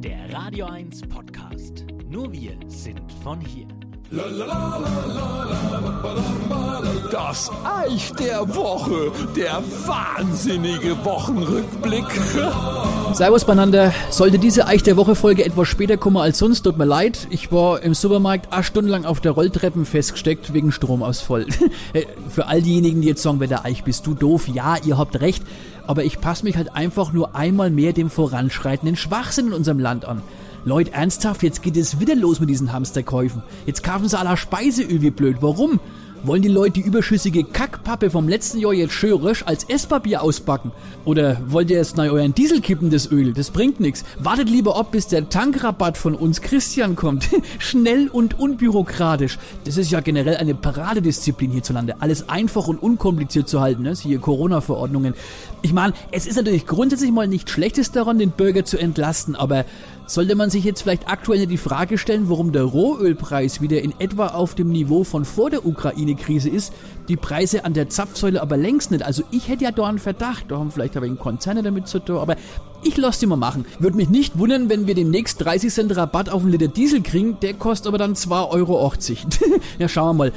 der Radio 1 Podcast. Nur wir sind von hier. Das Eich der Woche, der wahnsinnige Wochenrückblick. Servus beieinander. Sollte diese Eich der Woche Folge etwas später kommen als sonst, tut mir leid. Ich war im Supermarkt acht Stunden lang auf der Rolltreppen festgesteckt wegen Stromausfall. Äh, für all diejenigen, die jetzt sagen, wer der Eich bist du doof, ja, ihr habt recht. Aber ich passe mich halt einfach nur einmal mehr dem voranschreitenden Schwachsinn in unserem Land an. Leute, ernsthaft, jetzt geht es wieder los mit diesen Hamsterkäufen. Jetzt kaufen sie aller Speiseöl wie blöd. Warum? Wollen die Leute die überschüssige Kackpappe vom letzten Jahr jetzt schön rösch als Esspapier ausbacken? Oder wollt ihr jetzt neu euren Diesel kippen, das Öl? Das bringt nichts. Wartet lieber ab, bis der Tankrabatt von uns Christian kommt. Schnell und unbürokratisch. Das ist ja generell eine Paradedisziplin hierzulande. Alles einfach und unkompliziert zu halten, ne? Hier Corona-Verordnungen. Ich meine, es ist natürlich grundsätzlich mal nichts Schlechtes daran, den Bürger zu entlasten, aber sollte man sich jetzt vielleicht aktuell die Frage stellen, warum der Rohölpreis wieder in etwa auf dem Niveau von vor der Ukraine-Krise ist, die Preise an der Zapfsäule aber längst nicht. Also ich hätte ja da einen Verdacht, da haben vielleicht aber in Konzerne damit zu tun, aber ich lasse die mal machen. Würde mich nicht wundern, wenn wir demnächst 30 Cent Rabatt auf einen Liter Diesel kriegen, der kostet aber dann 2,80 Euro. ja, schauen wir mal.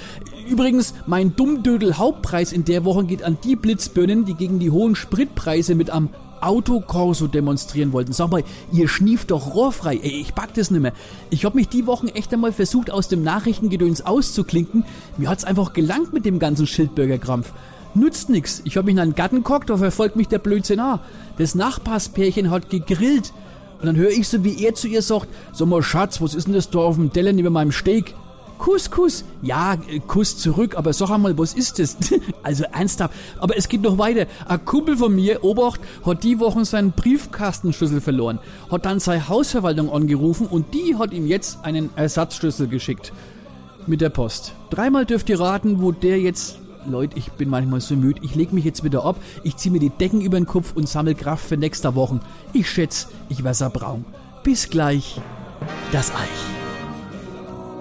Übrigens, mein Dummdödel Hauptpreis in der Woche geht an die Blitzbirnen, die gegen die hohen Spritpreise mit am Autokorso demonstrieren wollten. Sag mal, ihr schnieft doch rohrfrei. Ey, ich pack das nimmer. Ich hab mich die Wochen echt einmal versucht, aus dem Nachrichtengedöns auszuklinken. Mir hat's einfach gelangt mit dem ganzen Schildbürgerkrampf. Nützt nix. Ich hab mich in einen Garten gehockt, da verfolgt mich der Blödsinn auch. Das Nachbarspärchen hat gegrillt. Und dann höre ich so, wie er zu ihr sagt, sag mal Schatz, was ist denn das da auf dem Teller neben meinem Steak? Kuss, Kuss. Ja, äh, Kuss zurück, aber sag einmal, was ist das? also ernsthaft. Aber es geht noch weiter. Ein Kumpel von mir, Obacht, hat die Woche seinen Briefkastenschlüssel verloren, hat dann seine Hausverwaltung angerufen und die hat ihm jetzt einen Ersatzschlüssel geschickt. Mit der Post. Dreimal dürft ihr raten, wo der jetzt Leute, ich bin manchmal so müde. Ich leg mich jetzt wieder ab, ich zieh mir die Decken über den Kopf und sammle Kraft für nächste Wochen. Ich schätze, ich werde braun. Bis gleich. Das Eich